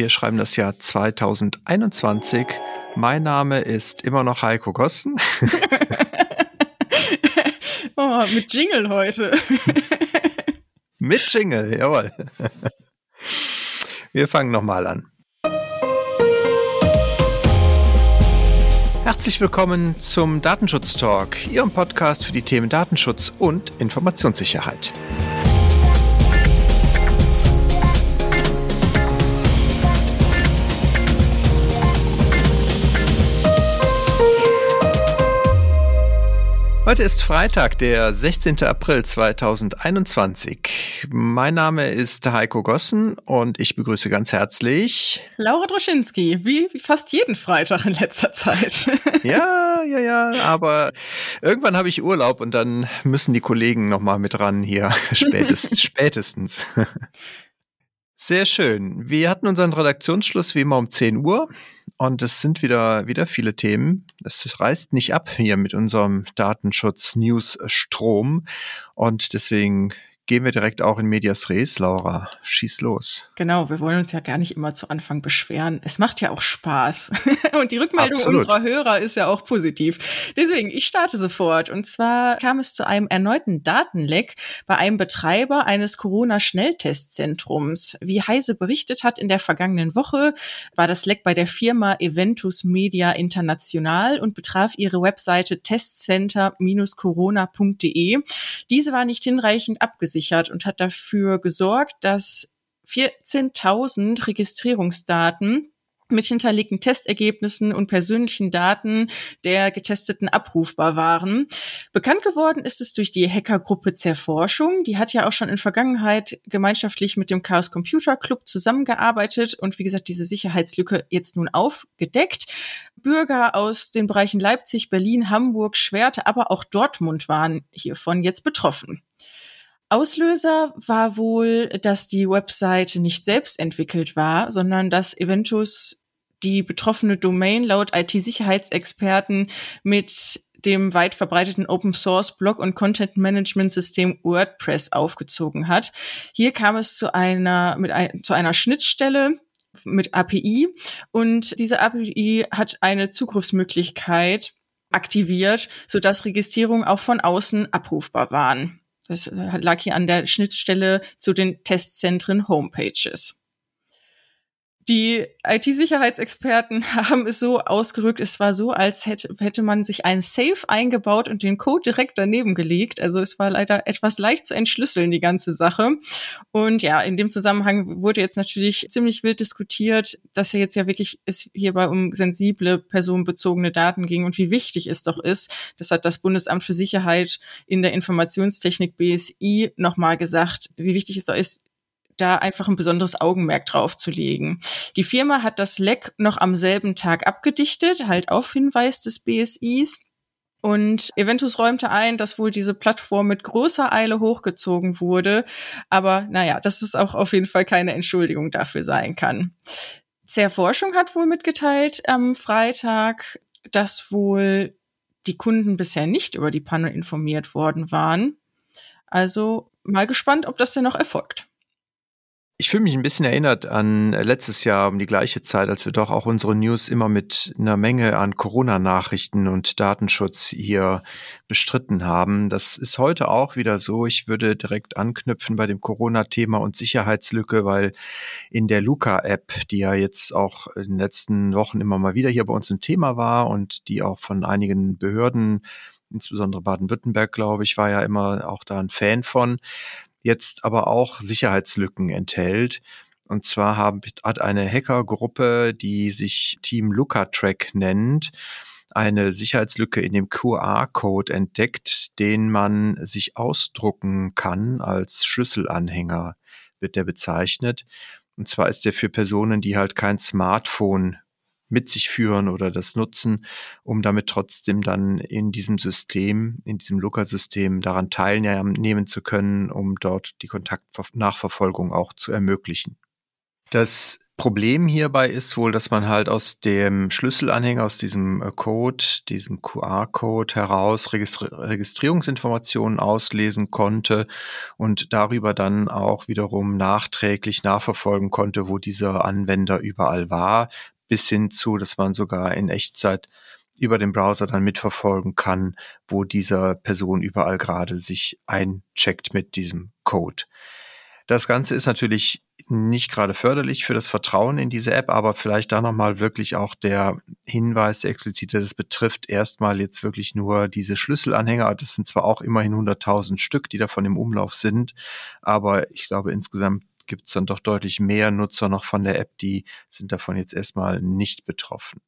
Wir schreiben das Jahr 2021. Mein Name ist immer noch Heiko Gossen. oh, mit Jingle heute. mit Jingle, jawohl. Wir fangen nochmal an. Herzlich willkommen zum Datenschutz Talk, Ihrem Podcast für die Themen Datenschutz und Informationssicherheit. Heute ist Freitag, der 16. April 2021. Mein Name ist Heiko Gossen und ich begrüße ganz herzlich Laura Droschinski, wie fast jeden Freitag in letzter Zeit. ja, ja, ja, aber irgendwann habe ich Urlaub und dann müssen die Kollegen noch mal mit ran hier spätestens. spätestens. Sehr schön. Wir hatten unseren Redaktionsschluss wie immer um 10 Uhr und es sind wieder, wieder viele Themen. Es reißt nicht ab hier mit unserem Datenschutz-News-Strom und deswegen gehen wir direkt auch in Medias Res, Laura. Schieß los. Genau, wir wollen uns ja gar nicht immer zu Anfang beschweren. Es macht ja auch Spaß. Und die Rückmeldung Absolut. unserer Hörer ist ja auch positiv. Deswegen, ich starte sofort. Und zwar kam es zu einem erneuten Datenleck bei einem Betreiber eines Corona-Schnelltestzentrums. Wie Heise berichtet hat in der vergangenen Woche, war das Leck bei der Firma Eventus Media International und betraf ihre Webseite testcenter-corona.de. Diese war nicht hinreichend abgesichert abgesichert und hat dafür gesorgt, dass 14.000 Registrierungsdaten mit hinterlegten Testergebnissen und persönlichen Daten der Getesteten abrufbar waren. Bekannt geworden ist es durch die Hackergruppe Zerforschung. Die hat ja auch schon in Vergangenheit gemeinschaftlich mit dem Chaos Computer Club zusammengearbeitet und wie gesagt diese Sicherheitslücke jetzt nun aufgedeckt. Bürger aus den Bereichen Leipzig, Berlin, Hamburg, Schwerte, aber auch Dortmund waren hiervon jetzt betroffen. Auslöser war wohl, dass die Webseite nicht selbst entwickelt war, sondern dass Eventus die betroffene Domain laut IT-Sicherheitsexperten mit dem weit verbreiteten Open Source Blog und Content Management System WordPress aufgezogen hat. Hier kam es zu einer, mit ein, zu einer Schnittstelle mit API und diese API hat eine Zugriffsmöglichkeit aktiviert, sodass Registrierungen auch von außen abrufbar waren. Das äh, lag hier an der Schnittstelle zu den Testzentren Homepages. Die IT-Sicherheitsexperten haben es so ausgedrückt, es war so, als hätte, hätte man sich ein Safe eingebaut und den Code direkt daneben gelegt. Also es war leider etwas leicht zu entschlüsseln, die ganze Sache. Und ja, in dem Zusammenhang wurde jetzt natürlich ziemlich wild diskutiert, dass ja jetzt ja wirklich es hierbei um sensible personenbezogene Daten ging und wie wichtig es doch ist. Das hat das Bundesamt für Sicherheit in der Informationstechnik BSI nochmal gesagt, wie wichtig es doch ist, da einfach ein besonderes Augenmerk drauf zu legen. Die Firma hat das Leck noch am selben Tag abgedichtet, halt auf Hinweis des BSIs. Und Eventus räumte ein, dass wohl diese Plattform mit großer Eile hochgezogen wurde. Aber naja, dass es auch auf jeden Fall keine Entschuldigung dafür sein kann. Zer Forschung hat wohl mitgeteilt am Freitag, dass wohl die Kunden bisher nicht über die Panne informiert worden waren. Also mal gespannt, ob das denn noch erfolgt. Ich fühle mich ein bisschen erinnert an letztes Jahr um die gleiche Zeit, als wir doch auch unsere News immer mit einer Menge an Corona-Nachrichten und Datenschutz hier bestritten haben. Das ist heute auch wieder so. Ich würde direkt anknüpfen bei dem Corona-Thema und Sicherheitslücke, weil in der Luca-App, die ja jetzt auch in den letzten Wochen immer mal wieder hier bei uns ein Thema war und die auch von einigen Behörden insbesondere Baden-Württemberg, glaube ich, war ja immer auch da ein Fan von jetzt aber auch Sicherheitslücken enthält. Und zwar hat eine Hackergruppe, die sich Team Looker-Track nennt, eine Sicherheitslücke in dem QR-Code entdeckt, den man sich ausdrucken kann als Schlüsselanhänger, wird der bezeichnet. Und zwar ist der für Personen, die halt kein Smartphone mit sich führen oder das nutzen, um damit trotzdem dann in diesem System, in diesem Looker-System daran teilnehmen zu können, um dort die Kontaktnachverfolgung auch zu ermöglichen. Das Problem hierbei ist wohl, dass man halt aus dem Schlüsselanhänger, aus diesem äh, Code, diesem QR-Code heraus Registri Registrierungsinformationen auslesen konnte und darüber dann auch wiederum nachträglich nachverfolgen konnte, wo dieser Anwender überall war, bis hin zu, dass man sogar in Echtzeit über den Browser dann mitverfolgen kann, wo dieser Person überall gerade sich eincheckt mit diesem Code. Das Ganze ist natürlich nicht gerade förderlich für das Vertrauen in diese App, aber vielleicht da nochmal wirklich auch der Hinweis, der explizite, das betrifft erstmal jetzt wirklich nur diese Schlüsselanhänger. Das sind zwar auch immerhin 100.000 Stück, die davon im Umlauf sind, aber ich glaube insgesamt gibt es dann doch deutlich mehr Nutzer noch von der App, die sind davon jetzt erstmal nicht betroffen.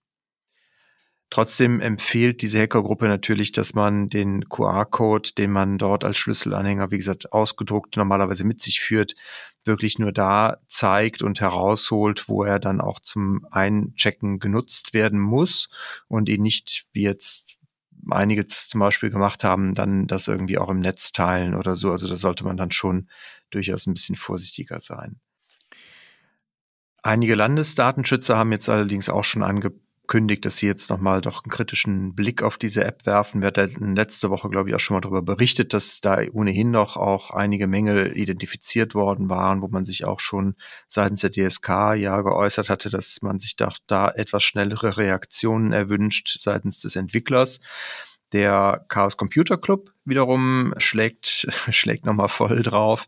Trotzdem empfiehlt diese Hackergruppe natürlich, dass man den QR-Code, den man dort als Schlüsselanhänger, wie gesagt, ausgedruckt normalerweise mit sich führt, wirklich nur da zeigt und herausholt, wo er dann auch zum Einchecken genutzt werden muss und ihn nicht, wie jetzt einige das zum Beispiel gemacht haben, dann das irgendwie auch im Netz teilen oder so. Also da sollte man dann schon durchaus ein bisschen vorsichtiger sein. Einige Landesdatenschützer haben jetzt allerdings auch schon ange kündigt, dass sie jetzt nochmal doch einen kritischen Blick auf diese App werfen. Wir hatten letzte Woche, glaube ich, auch schon mal darüber berichtet, dass da ohnehin noch auch einige Mängel identifiziert worden waren, wo man sich auch schon seitens der DSK ja geäußert hatte, dass man sich da, da etwas schnellere Reaktionen erwünscht seitens des Entwicklers. Der Chaos Computer Club wiederum schlägt, schlägt nochmal voll drauf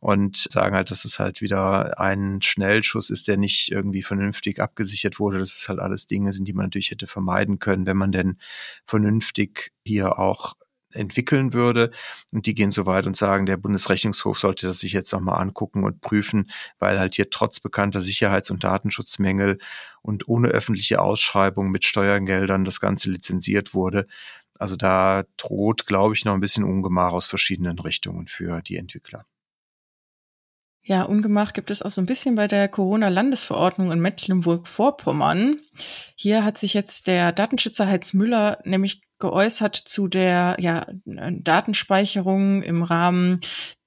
und sagen halt, dass es halt wieder ein Schnellschuss ist, der nicht irgendwie vernünftig abgesichert wurde. Das ist halt alles Dinge sind, die man natürlich hätte vermeiden können, wenn man denn vernünftig hier auch entwickeln würde. Und die gehen so weit und sagen, der Bundesrechnungshof sollte das sich jetzt nochmal angucken und prüfen, weil halt hier trotz bekannter Sicherheits- und Datenschutzmängel und ohne öffentliche Ausschreibung mit Steuergeldern das Ganze lizenziert wurde. Also da droht, glaube ich, noch ein bisschen Ungemach aus verschiedenen Richtungen für die Entwickler. Ja, Ungemach gibt es auch so ein bisschen bei der Corona-Landesverordnung in Mecklenburg-Vorpommern. Hier hat sich jetzt der Datenschützer Heiz Müller nämlich geäußert zu der ja, Datenspeicherung im Rahmen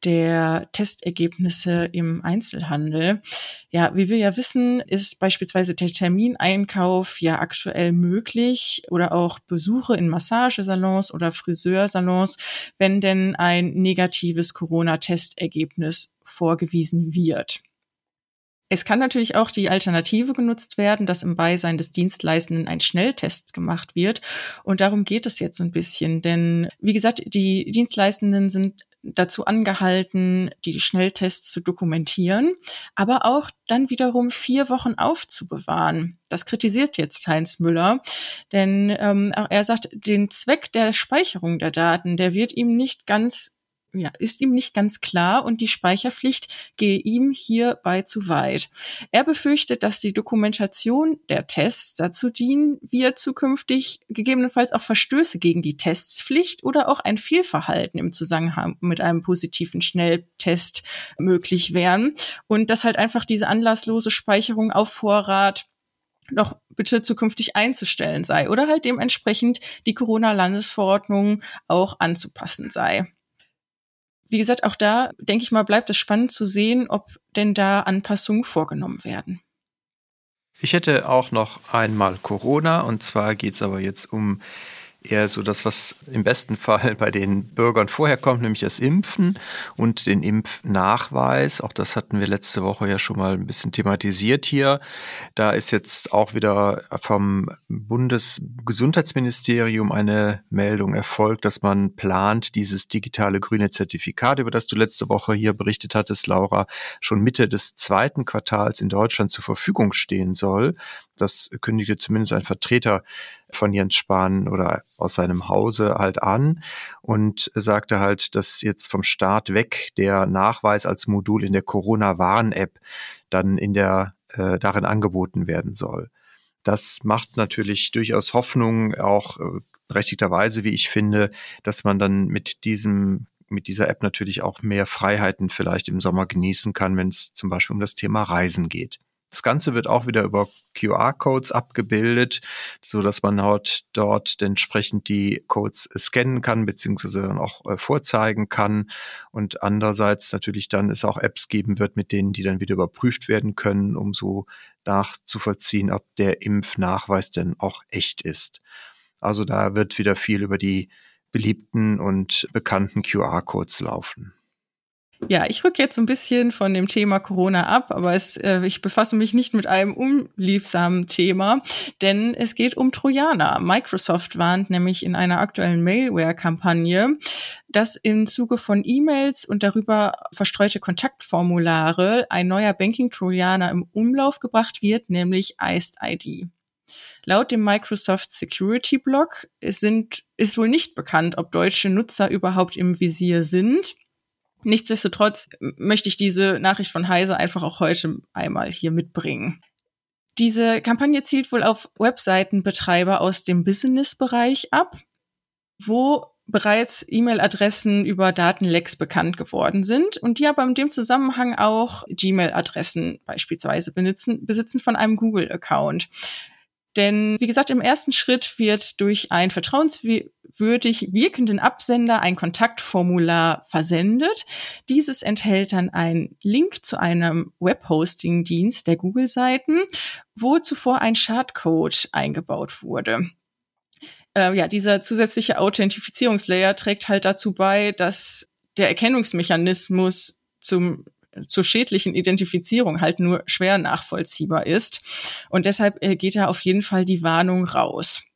der Testergebnisse im Einzelhandel. Ja, wie wir ja wissen, ist beispielsweise der Termineinkauf ja aktuell möglich oder auch Besuche in Massagesalons oder Friseursalons, wenn denn ein negatives Corona-Testergebnis vorgewiesen wird. Es kann natürlich auch die Alternative genutzt werden, dass im Beisein des Dienstleistenden ein Schnelltest gemacht wird. Und darum geht es jetzt ein bisschen. Denn, wie gesagt, die Dienstleistenden sind dazu angehalten, die Schnelltests zu dokumentieren, aber auch dann wiederum vier Wochen aufzubewahren. Das kritisiert jetzt Heinz Müller, denn ähm, er sagt, den Zweck der Speicherung der Daten, der wird ihm nicht ganz ja, ist ihm nicht ganz klar und die Speicherpflicht gehe ihm hierbei zu weit. Er befürchtet, dass die Dokumentation der Tests dazu dienen wird, zukünftig gegebenenfalls auch Verstöße gegen die Testspflicht oder auch ein Fehlverhalten im Zusammenhang mit einem positiven Schnelltest möglich wären und dass halt einfach diese anlasslose Speicherung auf Vorrat doch bitte zukünftig einzustellen sei oder halt dementsprechend die Corona-Landesverordnung auch anzupassen sei wie gesagt, auch da, denke ich mal, bleibt es spannend zu sehen, ob denn da Anpassungen vorgenommen werden. Ich hätte auch noch einmal Corona und zwar geht es aber jetzt um eher so das, was im besten Fall bei den Bürgern vorher kommt, nämlich das Impfen und den Impfnachweis. Auch das hatten wir letzte Woche ja schon mal ein bisschen thematisiert hier. Da ist jetzt auch wieder vom Bundesgesundheitsministerium eine Meldung erfolgt, dass man plant, dieses digitale grüne Zertifikat, über das du letzte Woche hier berichtet hattest, Laura, schon Mitte des zweiten Quartals in Deutschland zur Verfügung stehen soll. Das kündigte zumindest ein Vertreter von Jens Spahn oder aus seinem Hause halt an und sagte halt, dass jetzt vom Start weg der Nachweis als Modul in der Corona-Warn-App dann in der äh, darin angeboten werden soll. Das macht natürlich durchaus Hoffnung, auch äh, berechtigterweise, wie ich finde, dass man dann mit diesem mit dieser App natürlich auch mehr Freiheiten vielleicht im Sommer genießen kann, wenn es zum Beispiel um das Thema Reisen geht. Das Ganze wird auch wieder über QR-Codes abgebildet, so dass man halt dort entsprechend die Codes scannen kann, beziehungsweise dann auch äh, vorzeigen kann. Und andererseits natürlich dann es auch Apps geben wird, mit denen die dann wieder überprüft werden können, um so nachzuvollziehen, ob der Impfnachweis denn auch echt ist. Also da wird wieder viel über die beliebten und bekannten QR-Codes laufen. Ja, ich rück jetzt ein bisschen von dem Thema Corona ab, aber es, äh, ich befasse mich nicht mit einem unliebsamen Thema, denn es geht um Trojaner. Microsoft warnt nämlich in einer aktuellen Mailware-Kampagne, dass im Zuge von E-Mails und darüber verstreute Kontaktformulare ein neuer Banking-Trojaner im Umlauf gebracht wird, nämlich Iced ID. Laut dem Microsoft Security Blog sind, ist wohl nicht bekannt, ob deutsche Nutzer überhaupt im Visier sind. Nichtsdestotrotz möchte ich diese Nachricht von Heise einfach auch heute einmal hier mitbringen. Diese Kampagne zielt wohl auf Webseitenbetreiber aus dem Business-Bereich ab, wo bereits E-Mail-Adressen über Datenlecks bekannt geworden sind und die aber in dem Zusammenhang auch Gmail-Adressen beispielsweise besitzen, besitzen von einem Google-Account. Denn wie gesagt, im ersten Schritt wird durch einen vertrauenswürdig wirkenden Absender ein Kontaktformular versendet. Dieses enthält dann einen Link zu einem Webhosting-Dienst der Google-Seiten, wo zuvor ein Schadcode eingebaut wurde. Äh, ja, dieser zusätzliche Authentifizierungslayer trägt halt dazu bei, dass der Erkennungsmechanismus zum zur schädlichen Identifizierung halt nur schwer nachvollziehbar ist. Und deshalb äh, geht da auf jeden Fall die Warnung raus.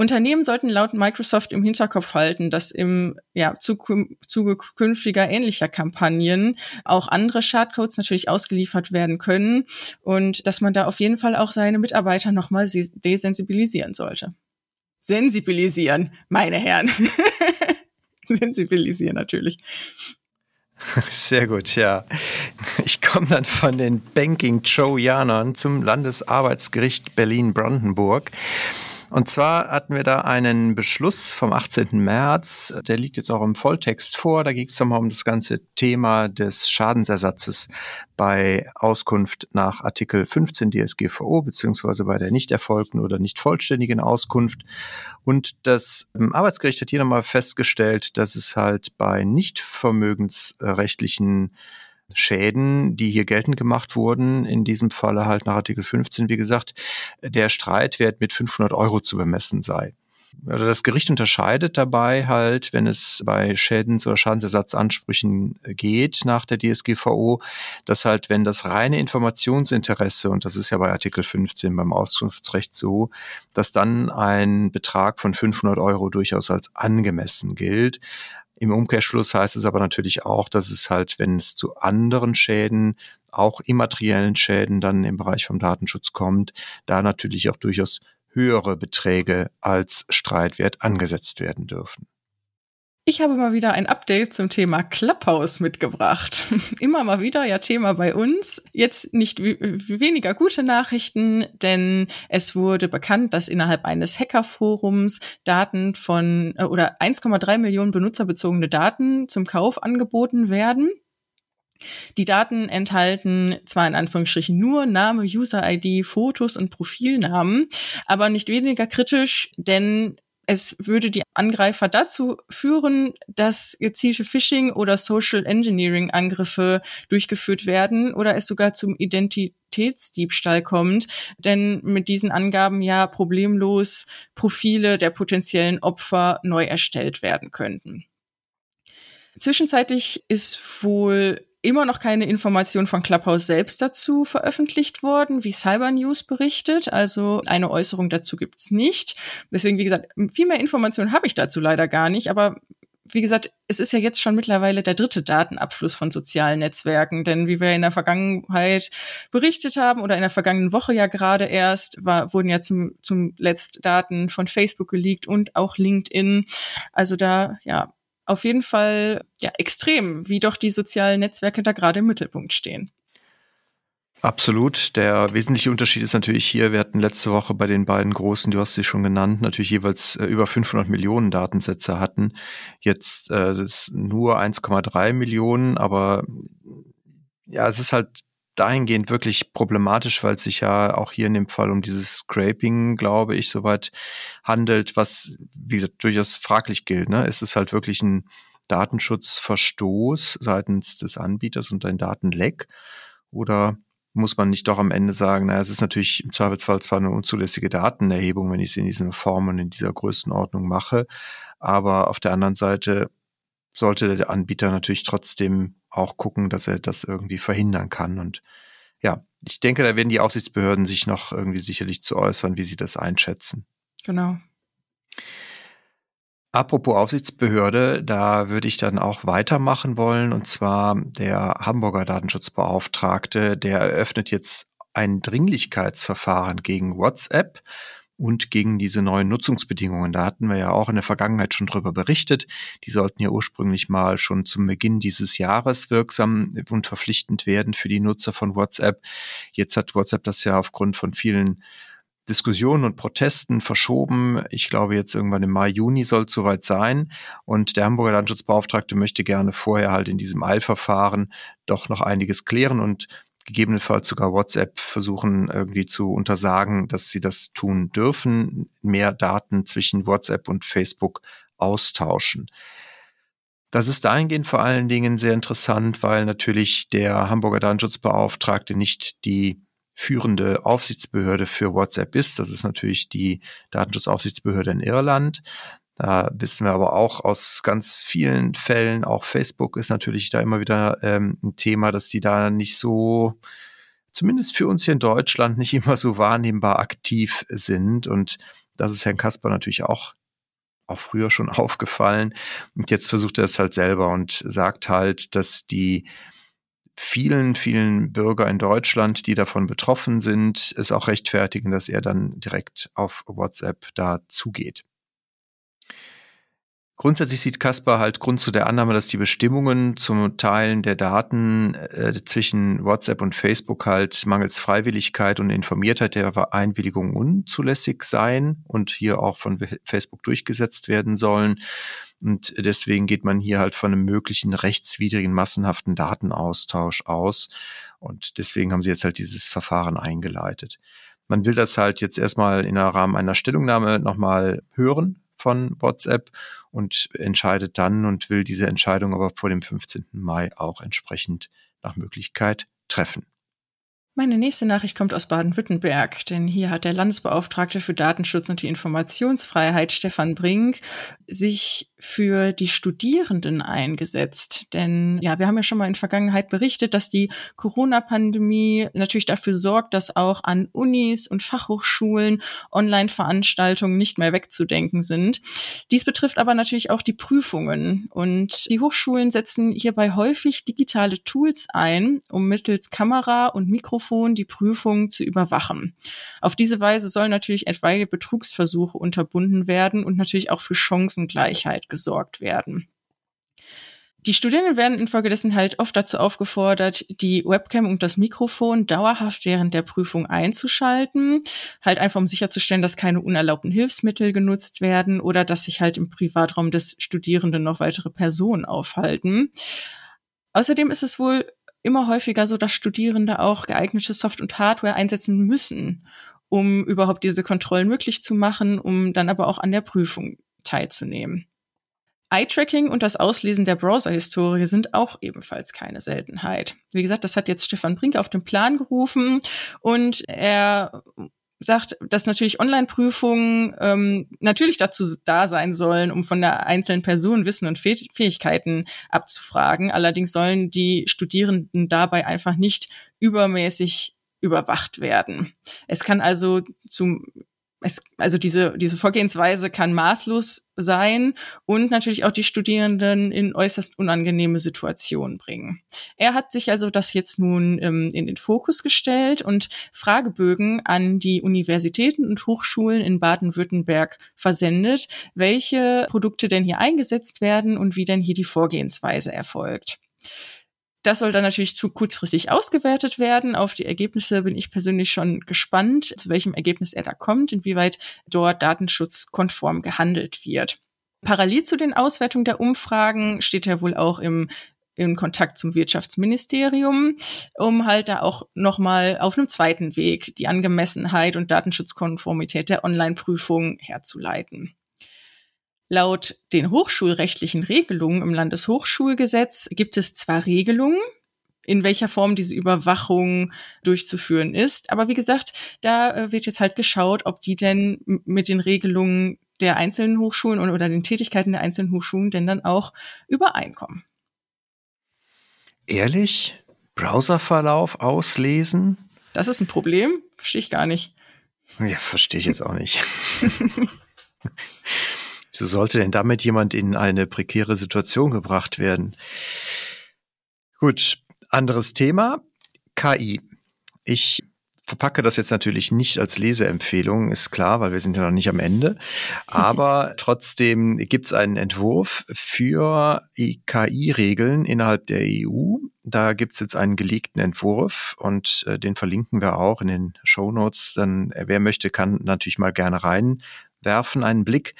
Unternehmen sollten laut Microsoft im Hinterkopf halten, dass im ja, Zuge künftiger ähnlicher Kampagnen auch andere Schadcodes natürlich ausgeliefert werden können und dass man da auf jeden Fall auch seine Mitarbeiter nochmal desensibilisieren sollte. Sensibilisieren, meine Herren. Sensibilisieren natürlich. Sehr gut, ja. Ich komme dann von den Banking-Trojanern zum Landesarbeitsgericht Berlin-Brandenburg. Und zwar hatten wir da einen Beschluss vom 18. März, der liegt jetzt auch im Volltext vor. Da ging es nochmal um das ganze Thema des Schadensersatzes bei Auskunft nach Artikel 15 DSGVO, beziehungsweise bei der nicht erfolgten oder nicht vollständigen Auskunft. Und das Arbeitsgericht hat hier nochmal festgestellt, dass es halt bei nicht vermögensrechtlichen Schäden, die hier geltend gemacht wurden, in diesem Falle halt nach Artikel 15, wie gesagt, der Streitwert mit 500 Euro zu bemessen sei. Also das Gericht unterscheidet dabei halt, wenn es bei Schädens- oder Schadensersatzansprüchen geht nach der DSGVO, dass halt, wenn das reine Informationsinteresse, und das ist ja bei Artikel 15 beim Auskunftsrecht so, dass dann ein Betrag von 500 Euro durchaus als angemessen gilt. Im Umkehrschluss heißt es aber natürlich auch, dass es halt, wenn es zu anderen Schäden, auch immateriellen Schäden dann im Bereich vom Datenschutz kommt, da natürlich auch durchaus höhere Beträge als Streitwert angesetzt werden dürfen. Ich habe mal wieder ein Update zum Thema Clubhouse mitgebracht. Immer mal wieder ja Thema bei uns. Jetzt nicht weniger gute Nachrichten, denn es wurde bekannt, dass innerhalb eines Hackerforums Daten von äh, oder 1,3 Millionen benutzerbezogene Daten zum Kauf angeboten werden. Die Daten enthalten zwar in Anführungsstrichen nur Name, User-ID, Fotos und Profilnamen, aber nicht weniger kritisch, denn es würde die Angreifer dazu führen, dass gezielte Phishing oder Social Engineering Angriffe durchgeführt werden oder es sogar zum Identitätsdiebstahl kommt, denn mit diesen Angaben ja problemlos Profile der potenziellen Opfer neu erstellt werden könnten. Zwischenzeitlich ist wohl immer noch keine Information von Clubhouse selbst dazu veröffentlicht worden, wie Cyber News berichtet. Also eine Äußerung dazu gibt's nicht. Deswegen, wie gesagt, viel mehr Informationen habe ich dazu leider gar nicht. Aber wie gesagt, es ist ja jetzt schon mittlerweile der dritte Datenabfluss von sozialen Netzwerken, denn wie wir in der Vergangenheit berichtet haben oder in der vergangenen Woche ja gerade erst, war, wurden ja zum, zum Letzt Daten von Facebook geleakt und auch LinkedIn. Also da, ja, auf jeden Fall ja extrem, wie doch die sozialen Netzwerke da gerade im Mittelpunkt stehen. Absolut. Der wesentliche Unterschied ist natürlich hier, wir hatten letzte Woche bei den beiden großen, du hast sie schon genannt, natürlich jeweils äh, über 500 Millionen Datensätze hatten. Jetzt äh, ist nur 1,3 Millionen, aber ja, es ist halt dahingehend wirklich problematisch, weil es sich ja auch hier in dem Fall um dieses Scraping, glaube ich, soweit handelt, was, wie gesagt, durchaus fraglich gilt. Ne? Ist es halt wirklich ein Datenschutzverstoß seitens des Anbieters und ein Datenleck? Oder muss man nicht doch am Ende sagen, naja, es ist natürlich im Zweifelsfall zwar eine unzulässige Datenerhebung, wenn ich es in dieser Form und in dieser Größenordnung mache, aber auf der anderen Seite sollte der Anbieter natürlich trotzdem auch gucken, dass er das irgendwie verhindern kann. Und ja, ich denke, da werden die Aufsichtsbehörden sich noch irgendwie sicherlich zu äußern, wie sie das einschätzen. Genau. Apropos Aufsichtsbehörde, da würde ich dann auch weitermachen wollen. Und zwar der Hamburger Datenschutzbeauftragte, der eröffnet jetzt ein Dringlichkeitsverfahren gegen WhatsApp und gegen diese neuen Nutzungsbedingungen. Da hatten wir ja auch in der Vergangenheit schon drüber berichtet. Die sollten ja ursprünglich mal schon zum Beginn dieses Jahres wirksam und verpflichtend werden für die Nutzer von WhatsApp. Jetzt hat WhatsApp das ja aufgrund von vielen Diskussionen und Protesten verschoben. Ich glaube, jetzt irgendwann im Mai, Juni soll es soweit sein. Und der Hamburger Landeschutzbeauftragte möchte gerne vorher halt in diesem Eilverfahren doch noch einiges klären und gegebenenfalls sogar WhatsApp versuchen irgendwie zu untersagen, dass sie das tun dürfen, mehr Daten zwischen WhatsApp und Facebook austauschen. Das ist dahingehend vor allen Dingen sehr interessant, weil natürlich der Hamburger Datenschutzbeauftragte nicht die führende Aufsichtsbehörde für WhatsApp ist. Das ist natürlich die Datenschutzaufsichtsbehörde in Irland. Da wissen wir aber auch aus ganz vielen Fällen, auch Facebook ist natürlich da immer wieder ähm, ein Thema, dass die da nicht so, zumindest für uns hier in Deutschland, nicht immer so wahrnehmbar aktiv sind. Und das ist Herrn Kasper natürlich auch auch früher schon aufgefallen. Und jetzt versucht er es halt selber und sagt halt, dass die vielen, vielen Bürger in Deutschland, die davon betroffen sind, es auch rechtfertigen, dass er dann direkt auf WhatsApp da zugeht. Grundsätzlich sieht Caspar halt Grund zu der Annahme, dass die Bestimmungen zum Teilen der Daten äh, zwischen WhatsApp und Facebook halt mangels Freiwilligkeit und Informiertheit der Einwilligung unzulässig seien und hier auch von Facebook durchgesetzt werden sollen. Und deswegen geht man hier halt von einem möglichen rechtswidrigen massenhaften Datenaustausch aus. Und deswegen haben sie jetzt halt dieses Verfahren eingeleitet. Man will das halt jetzt erstmal in der Rahmen einer Stellungnahme nochmal hören von WhatsApp und entscheidet dann und will diese Entscheidung aber vor dem 15. Mai auch entsprechend nach Möglichkeit treffen. Meine nächste Nachricht kommt aus Baden-Württemberg, denn hier hat der Landesbeauftragte für Datenschutz und die Informationsfreiheit, Stefan Brink, sich für die Studierenden eingesetzt. Denn ja, wir haben ja schon mal in Vergangenheit berichtet, dass die Corona-Pandemie natürlich dafür sorgt, dass auch an Unis und Fachhochschulen Online-Veranstaltungen nicht mehr wegzudenken sind. Dies betrifft aber natürlich auch die Prüfungen. Und die Hochschulen setzen hierbei häufig digitale Tools ein, um mittels Kamera und Mikrofon die Prüfung zu überwachen. Auf diese Weise sollen natürlich etwaige Betrugsversuche unterbunden werden und natürlich auch für Chancengleichheit gesorgt werden. Die Studierenden werden infolgedessen halt oft dazu aufgefordert, die Webcam und das Mikrofon dauerhaft während der Prüfung einzuschalten. Halt einfach, um sicherzustellen, dass keine unerlaubten Hilfsmittel genutzt werden oder dass sich halt im Privatraum des Studierenden noch weitere Personen aufhalten. Außerdem ist es wohl immer häufiger so, dass Studierende auch geeignete Soft- und Hardware einsetzen müssen, um überhaupt diese Kontrollen möglich zu machen, um dann aber auch an der Prüfung teilzunehmen. Eye-Tracking und das Auslesen der Browser-Historie sind auch ebenfalls keine Seltenheit. Wie gesagt, das hat jetzt Stefan Brink auf den Plan gerufen und er sagt, dass natürlich Online-Prüfungen ähm, natürlich dazu da sein sollen, um von der einzelnen Person Wissen und Fähigkeiten abzufragen. Allerdings sollen die Studierenden dabei einfach nicht übermäßig überwacht werden. Es kann also zum es, also diese, diese Vorgehensweise kann maßlos sein und natürlich auch die Studierenden in äußerst unangenehme Situationen bringen. Er hat sich also das jetzt nun ähm, in den Fokus gestellt und Fragebögen an die Universitäten und Hochschulen in Baden-Württemberg versendet, welche Produkte denn hier eingesetzt werden und wie denn hier die Vorgehensweise erfolgt. Das soll dann natürlich zu kurzfristig ausgewertet werden. Auf die Ergebnisse bin ich persönlich schon gespannt, zu welchem Ergebnis er da kommt, inwieweit dort datenschutzkonform gehandelt wird. Parallel zu den Auswertungen der Umfragen steht ja wohl auch im in Kontakt zum Wirtschaftsministerium, um halt da auch nochmal auf einem zweiten Weg die Angemessenheit und Datenschutzkonformität der Online-Prüfung herzuleiten. Laut den hochschulrechtlichen Regelungen im Landeshochschulgesetz gibt es zwar Regelungen, in welcher Form diese Überwachung durchzuführen ist. Aber wie gesagt, da äh, wird jetzt halt geschaut, ob die denn mit den Regelungen der einzelnen Hochschulen oder den Tätigkeiten der einzelnen Hochschulen denn dann auch übereinkommen. Ehrlich? Browserverlauf auslesen? Das ist ein Problem? Verstehe ich gar nicht. Ja, verstehe ich jetzt auch nicht. Wieso sollte denn damit jemand in eine prekäre Situation gebracht werden? Gut, anderes Thema. KI. Ich verpacke das jetzt natürlich nicht als Leseempfehlung, ist klar, weil wir sind ja noch nicht am Ende. Aber trotzdem gibt es einen Entwurf für KI-Regeln innerhalb der EU. Da gibt es jetzt einen gelegten Entwurf und äh, den verlinken wir auch in den Show Notes. Dann, äh, wer möchte, kann natürlich mal gerne reinwerfen, einen Blick.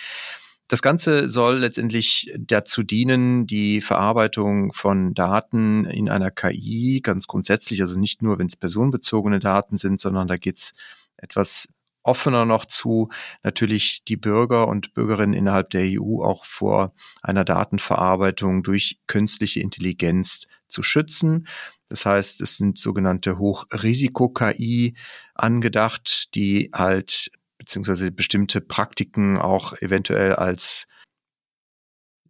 Das Ganze soll letztendlich dazu dienen, die Verarbeitung von Daten in einer KI ganz grundsätzlich, also nicht nur, wenn es personenbezogene Daten sind, sondern da geht's etwas offener noch zu, natürlich die Bürger und Bürgerinnen innerhalb der EU auch vor einer Datenverarbeitung durch künstliche Intelligenz zu schützen. Das heißt, es sind sogenannte Hochrisiko-KI angedacht, die halt beziehungsweise bestimmte Praktiken auch eventuell als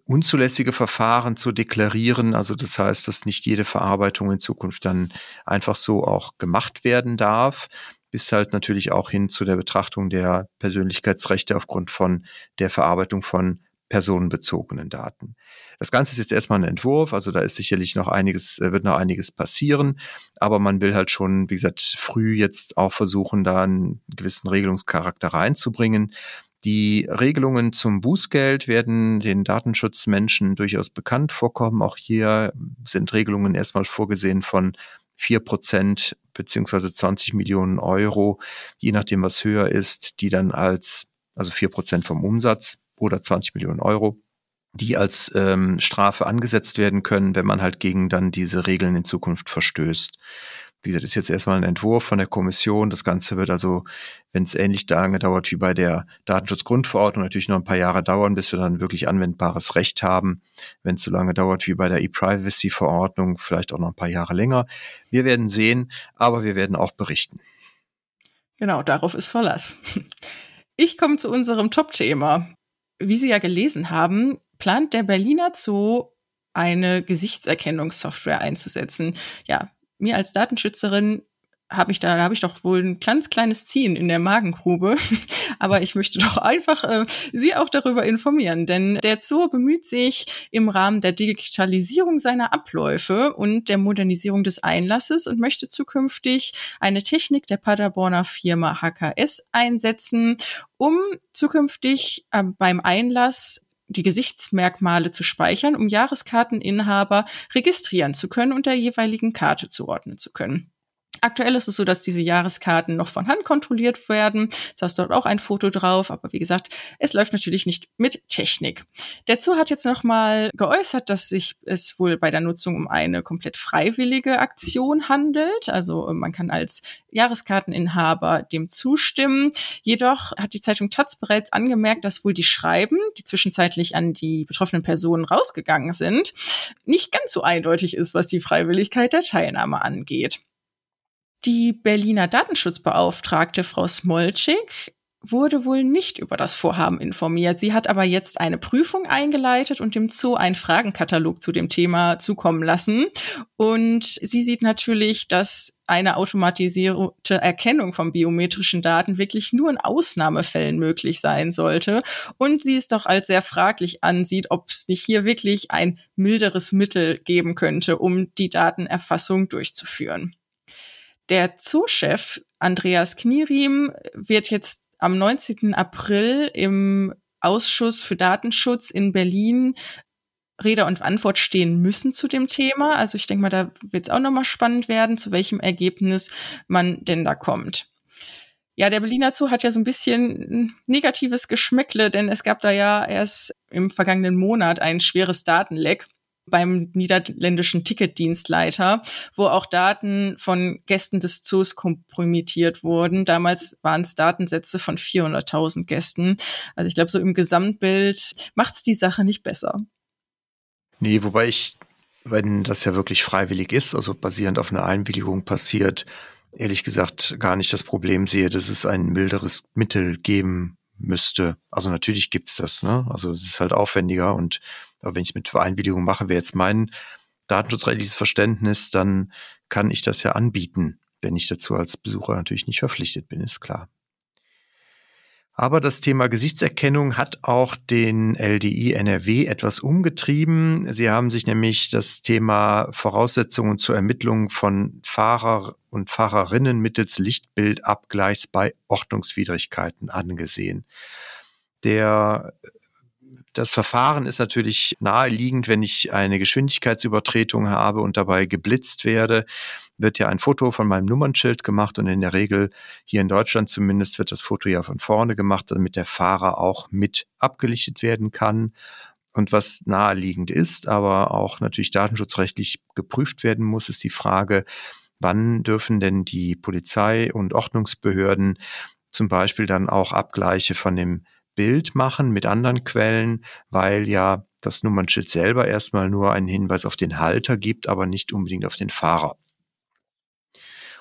unzulässige Verfahren zu deklarieren. Also das heißt, dass nicht jede Verarbeitung in Zukunft dann einfach so auch gemacht werden darf, bis halt natürlich auch hin zu der Betrachtung der Persönlichkeitsrechte aufgrund von der Verarbeitung von personenbezogenen Daten. Das Ganze ist jetzt erstmal ein Entwurf, also da ist sicherlich noch einiges, äh, wird noch einiges passieren, aber man will halt schon, wie gesagt, früh jetzt auch versuchen, da einen gewissen Regelungscharakter reinzubringen. Die Regelungen zum Bußgeld werden den Datenschutzmenschen durchaus bekannt vorkommen. Auch hier sind Regelungen erstmal vorgesehen von vier Prozent beziehungsweise 20 Millionen Euro, je nachdem was höher ist, die dann als, also vier Prozent vom Umsatz oder 20 Millionen Euro, die als ähm, Strafe angesetzt werden können, wenn man halt gegen dann diese Regeln in Zukunft verstößt. Wie gesagt, das ist jetzt erstmal ein Entwurf von der Kommission. Das Ganze wird also, wenn es ähnlich lange dauert wie bei der Datenschutzgrundverordnung, natürlich noch ein paar Jahre dauern, bis wir dann wirklich anwendbares Recht haben. Wenn es so lange dauert wie bei der E-Privacy-Verordnung, vielleicht auch noch ein paar Jahre länger. Wir werden sehen, aber wir werden auch berichten. Genau, darauf ist Verlass. Ich komme zu unserem Top-Thema wie Sie ja gelesen haben, plant der Berliner Zoo eine Gesichtserkennungssoftware einzusetzen. Ja, mir als Datenschützerin habe ich da, da habe ich doch wohl ein ganz kleines Ziehen in der Magengrube. Aber ich möchte doch einfach äh, Sie auch darüber informieren, denn der Zoo bemüht sich im Rahmen der Digitalisierung seiner Abläufe und der Modernisierung des Einlasses und möchte zukünftig eine Technik der Paderborner Firma HKS einsetzen, um zukünftig äh, beim Einlass die Gesichtsmerkmale zu speichern, um Jahreskarteninhaber registrieren zu können und der jeweiligen Karte zuordnen zu können. Aktuell ist es so, dass diese Jahreskarten noch von Hand kontrolliert werden. Jetzt hast du dort auch ein Foto drauf, aber wie gesagt, es läuft natürlich nicht mit Technik. Der Zoo hat jetzt nochmal geäußert, dass sich es wohl bei der Nutzung um eine komplett freiwillige Aktion handelt. Also man kann als Jahreskarteninhaber dem zustimmen. Jedoch hat die Zeitung Taz bereits angemerkt, dass wohl die Schreiben, die zwischenzeitlich an die betroffenen Personen rausgegangen sind, nicht ganz so eindeutig ist, was die Freiwilligkeit der Teilnahme angeht. Die Berliner Datenschutzbeauftragte Frau Smolczyk wurde wohl nicht über das Vorhaben informiert. Sie hat aber jetzt eine Prüfung eingeleitet und dem Zoo einen Fragenkatalog zu dem Thema zukommen lassen. Und sie sieht natürlich, dass eine automatisierte Erkennung von biometrischen Daten wirklich nur in Ausnahmefällen möglich sein sollte. Und sie es doch als sehr fraglich ansieht, ob es nicht hier wirklich ein milderes Mittel geben könnte, um die Datenerfassung durchzuführen. Der Zoochef Andreas Knieriem wird jetzt am 19. April im Ausschuss für Datenschutz in Berlin Rede und Antwort stehen müssen zu dem Thema. Also ich denke mal, da wird es auch nochmal spannend werden, zu welchem Ergebnis man denn da kommt. Ja, der Berliner Zoo hat ja so ein bisschen negatives Geschmäckle, denn es gab da ja erst im vergangenen Monat ein schweres Datenleck beim niederländischen Ticketdienstleiter, wo auch Daten von Gästen des Zoos kompromittiert wurden. Damals waren es Datensätze von 400.000 Gästen. Also ich glaube, so im Gesamtbild macht es die Sache nicht besser. Nee, wobei ich, wenn das ja wirklich freiwillig ist, also basierend auf einer Einwilligung passiert, ehrlich gesagt gar nicht das Problem sehe, dass es ein milderes Mittel geben müsste. Also natürlich gibt's das, ne? Also es ist halt aufwendiger und aber wenn ich mit Einwilligung mache, wäre jetzt mein datenschutzrechtliches Verständnis, dann kann ich das ja anbieten, wenn ich dazu als Besucher natürlich nicht verpflichtet bin, ist klar. Aber das Thema Gesichtserkennung hat auch den LDI NRW etwas umgetrieben. Sie haben sich nämlich das Thema Voraussetzungen zur Ermittlung von Fahrer und Fahrerinnen mittels Lichtbildabgleichs bei Ordnungswidrigkeiten angesehen. Der das Verfahren ist natürlich naheliegend, wenn ich eine Geschwindigkeitsübertretung habe und dabei geblitzt werde, wird ja ein Foto von meinem Nummernschild gemacht und in der Regel hier in Deutschland zumindest wird das Foto ja von vorne gemacht, damit der Fahrer auch mit abgelichtet werden kann. Und was naheliegend ist, aber auch natürlich datenschutzrechtlich geprüft werden muss, ist die Frage, wann dürfen denn die Polizei und Ordnungsbehörden zum Beispiel dann auch Abgleiche von dem Bild machen mit anderen Quellen, weil ja das Nummernschild selber erstmal nur einen Hinweis auf den Halter gibt, aber nicht unbedingt auf den Fahrer.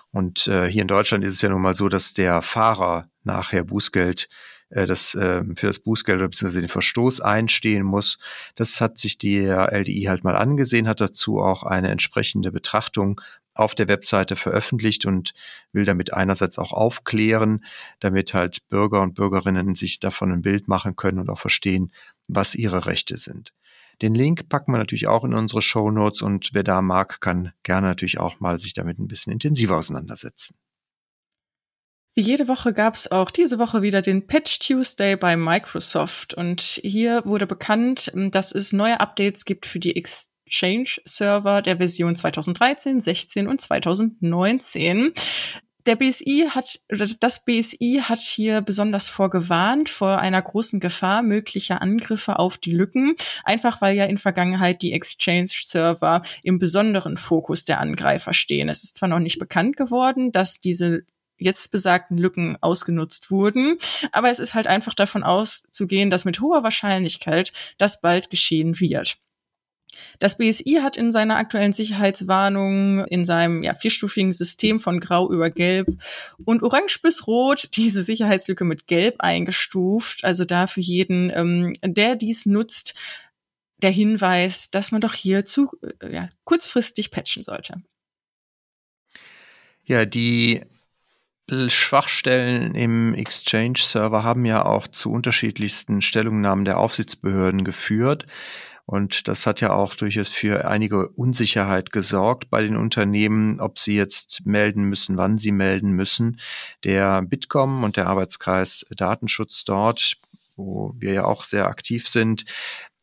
Und äh, hier in Deutschland ist es ja nun mal so, dass der Fahrer nachher Bußgeld äh, das äh, für das Bußgeld oder beziehungsweise den Verstoß einstehen muss. Das hat sich der LDI halt mal angesehen, hat dazu auch eine entsprechende Betrachtung auf der Webseite veröffentlicht und will damit einerseits auch aufklären, damit halt Bürger und Bürgerinnen sich davon ein Bild machen können und auch verstehen, was ihre Rechte sind. Den Link packen wir natürlich auch in unsere Show Notes und wer da mag, kann gerne natürlich auch mal sich damit ein bisschen intensiver auseinandersetzen. Wie jede Woche gab es auch diese Woche wieder den Patch Tuesday bei Microsoft und hier wurde bekannt, dass es neue Updates gibt für die X Exchange-Server der Version 2013, 16 und 2019 der BSI hat, das BSI hat hier besonders vorgewarnt vor einer großen Gefahr möglicher Angriffe auf die Lücken, einfach weil ja in Vergangenheit die Exchange-Server im besonderen Fokus der Angreifer stehen. Es ist zwar noch nicht bekannt geworden, dass diese jetzt besagten Lücken ausgenutzt wurden, aber es ist halt einfach davon auszugehen, dass mit hoher Wahrscheinlichkeit das bald geschehen wird. Das BSI hat in seiner aktuellen Sicherheitswarnung in seinem ja, vierstufigen System von Grau über Gelb und Orange bis Rot diese Sicherheitslücke mit Gelb eingestuft. Also da für jeden, ähm, der dies nutzt, der Hinweis, dass man doch hier zu äh, ja, kurzfristig patchen sollte. Ja, die Schwachstellen im Exchange-Server haben ja auch zu unterschiedlichsten Stellungnahmen der Aufsichtsbehörden geführt. Und das hat ja auch durchaus für einige Unsicherheit gesorgt bei den Unternehmen, ob sie jetzt melden müssen, wann sie melden müssen. Der Bitkom und der Arbeitskreis Datenschutz dort, wo wir ja auch sehr aktiv sind,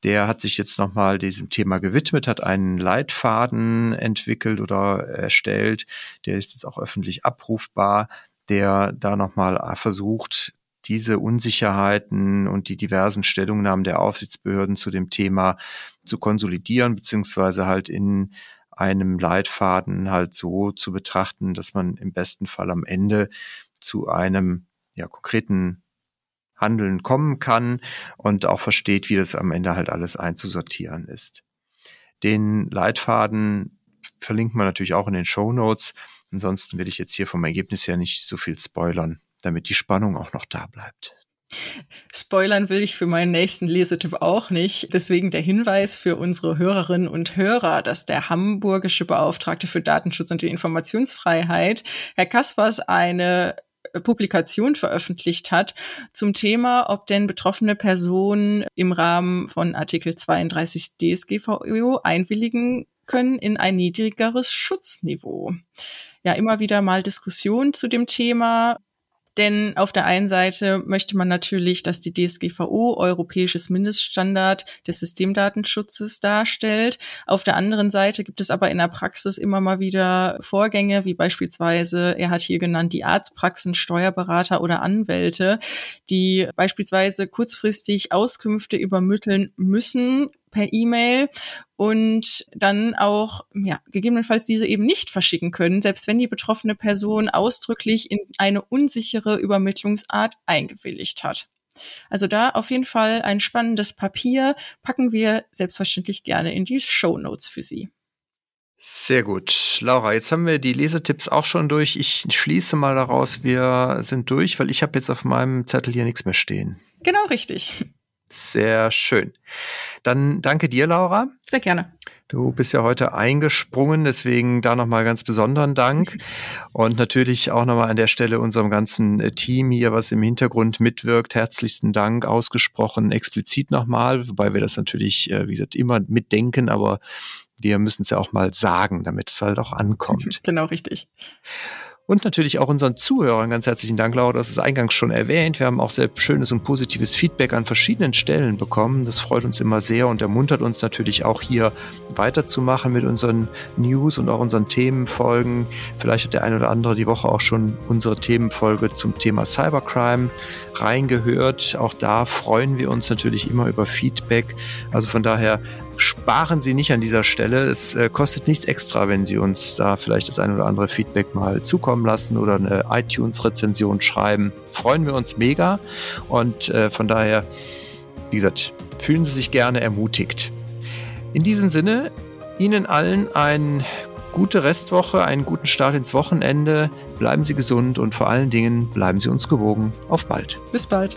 der hat sich jetzt nochmal diesem Thema gewidmet, hat einen Leitfaden entwickelt oder erstellt. Der ist jetzt auch öffentlich abrufbar, der da nochmal versucht, diese Unsicherheiten und die diversen Stellungnahmen der Aufsichtsbehörden zu dem Thema zu konsolidieren, beziehungsweise halt in einem Leitfaden halt so zu betrachten, dass man im besten Fall am Ende zu einem ja, konkreten Handeln kommen kann und auch versteht, wie das am Ende halt alles einzusortieren ist. Den Leitfaden verlinkt man natürlich auch in den Show Notes. Ansonsten will ich jetzt hier vom Ergebnis her nicht so viel spoilern damit die Spannung auch noch da bleibt. Spoilern will ich für meinen nächsten Lesetipp auch nicht. Deswegen der Hinweis für unsere Hörerinnen und Hörer, dass der hamburgische Beauftragte für Datenschutz und die Informationsfreiheit, Herr Kaspers, eine Publikation veröffentlicht hat zum Thema, ob denn betroffene Personen im Rahmen von Artikel 32 DSGVO einwilligen können in ein niedrigeres Schutzniveau. Ja, immer wieder mal Diskussionen zu dem Thema. Denn auf der einen Seite möchte man natürlich, dass die DSGVO europäisches Mindeststandard des Systemdatenschutzes darstellt. Auf der anderen Seite gibt es aber in der Praxis immer mal wieder Vorgänge, wie beispielsweise, er hat hier genannt, die Arztpraxen, Steuerberater oder Anwälte, die beispielsweise kurzfristig Auskünfte übermitteln müssen per E-Mail und dann auch ja, gegebenenfalls diese eben nicht verschicken können, selbst wenn die betroffene Person ausdrücklich in eine unsichere Übermittlungsart eingewilligt hat. Also da auf jeden Fall ein spannendes Papier packen wir selbstverständlich gerne in die Show Notes für Sie. Sehr gut. Laura, jetzt haben wir die Lesetipps auch schon durch. Ich schließe mal daraus, wir sind durch, weil ich habe jetzt auf meinem Zettel hier nichts mehr stehen. Genau richtig. Sehr schön. Dann danke dir, Laura. Sehr gerne. Du bist ja heute eingesprungen, deswegen da nochmal ganz besonderen Dank. Und natürlich auch nochmal an der Stelle unserem ganzen äh, Team hier, was im Hintergrund mitwirkt. Herzlichsten Dank ausgesprochen, explizit nochmal, wobei wir das natürlich, äh, wie gesagt, immer mitdenken, aber wir müssen es ja auch mal sagen, damit es halt auch ankommt. Genau, richtig. Und natürlich auch unseren Zuhörern ganz herzlichen Dank, Laura, das ist eingangs schon erwähnt. Wir haben auch sehr schönes und positives Feedback an verschiedenen Stellen bekommen. Das freut uns immer sehr und ermuntert uns natürlich auch hier weiterzumachen mit unseren News und auch unseren Themenfolgen. Vielleicht hat der eine oder andere die Woche auch schon unsere Themenfolge zum Thema Cybercrime reingehört. Auch da freuen wir uns natürlich immer über Feedback. Also von daher sparen Sie nicht an dieser Stelle. Es äh, kostet nichts extra, wenn Sie uns da vielleicht das ein oder andere Feedback mal zukommen lassen oder eine iTunes-Rezension schreiben. Freuen wir uns mega und äh, von daher, wie gesagt, fühlen Sie sich gerne ermutigt. In diesem Sinne, Ihnen allen eine gute Restwoche, einen guten Start ins Wochenende. Bleiben Sie gesund und vor allen Dingen bleiben Sie uns gewogen. Auf bald. Bis bald.